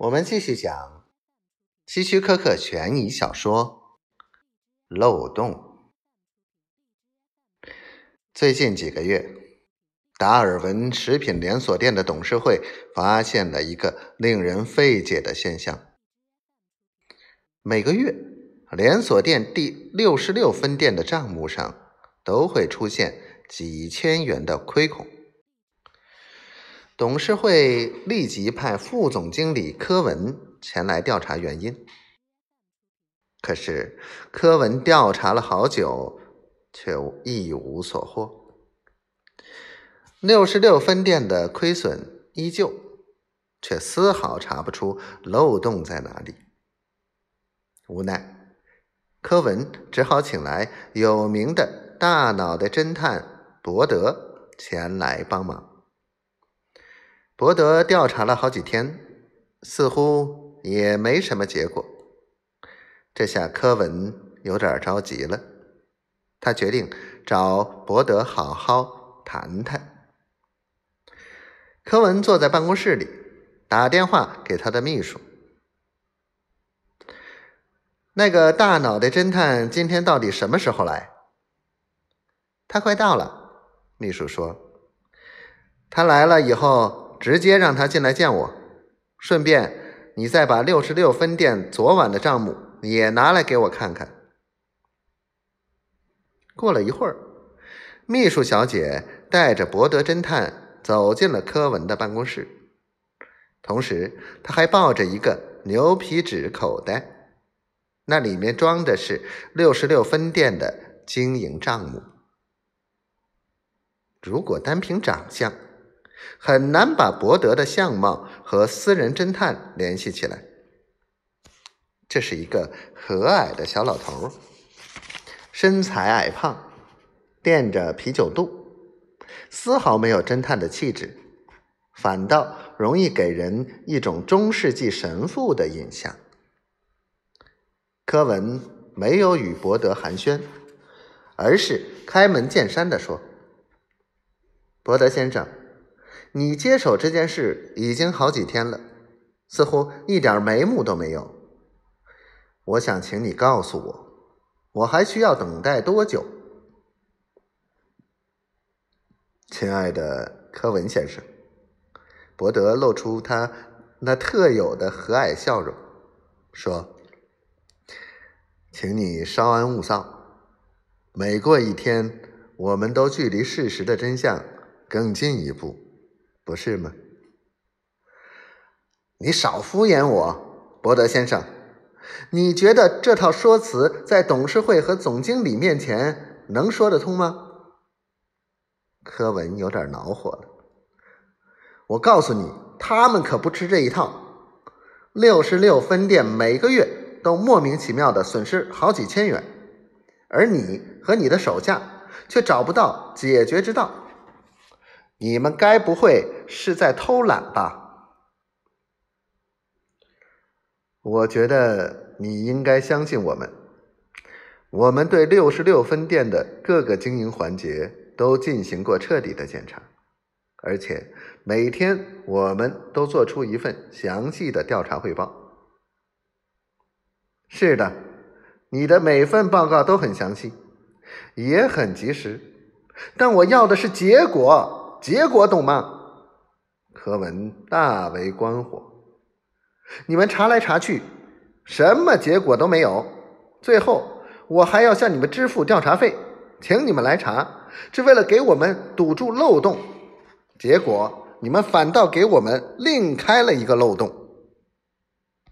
我们继续讲希区柯克悬疑小说《漏洞》。最近几个月，达尔文食品连锁店的董事会发现了一个令人费解的现象：每个月，连锁店第六十六分店的账目上都会出现几千元的亏空。董事会立即派副总经理柯文前来调查原因。可是柯文调查了好久，却一无所获。六十六分店的亏损依旧，却丝毫查不出漏洞在哪里。无奈，柯文只好请来有名的大脑袋侦探伯德前来帮忙。伯德调查了好几天，似乎也没什么结果。这下柯文有点着急了，他决定找伯德好好谈谈。柯文坐在办公室里，打电话给他的秘书：“那个大脑袋侦探今天到底什么时候来？”“他快到了。”秘书说，“他来了以后。”直接让他进来见我，顺便你再把六十六分店昨晚的账目也拿来给我看看。过了一会儿，秘书小姐带着博德侦探走进了柯文的办公室，同时他还抱着一个牛皮纸口袋，那里面装的是六十六分店的经营账目。如果单凭长相，很难把伯德的相貌和私人侦探联系起来。这是一个和蔼的小老头，身材矮胖，垫着啤酒肚，丝毫没有侦探的气质，反倒容易给人一种中世纪神父的印象。柯文没有与伯德寒暄，而是开门见山的说：“伯德先生。”你接手这件事已经好几天了，似乎一点眉目都没有。我想请你告诉我，我还需要等待多久？亲爱的柯文先生，伯德露出他那特有的和蔼笑容，说：“请你稍安勿躁，每过一天，我们都距离事实的真相更进一步。”不是吗？你少敷衍我，伯德先生。你觉得这套说辞在董事会和总经理面前能说得通吗？柯文有点恼火了。我告诉你，他们可不吃这一套。六十六分店每个月都莫名其妙的损失好几千元，而你和你的手下却找不到解决之道。你们该不会是在偷懒吧？我觉得你应该相信我们。我们对六十六分店的各个经营环节都进行过彻底的检查，而且每天我们都做出一份详细的调查汇报。是的，你的每份报告都很详细，也很及时，但我要的是结果。结果懂吗？柯文大为关火。你们查来查去，什么结果都没有。最后，我还要向你们支付调查费，请你们来查，是为了给我们堵住漏洞。结果，你们反倒给我们另开了一个漏洞。